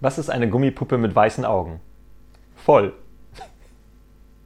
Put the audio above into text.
Was ist eine Gummipuppe mit weißen Augen? Voll.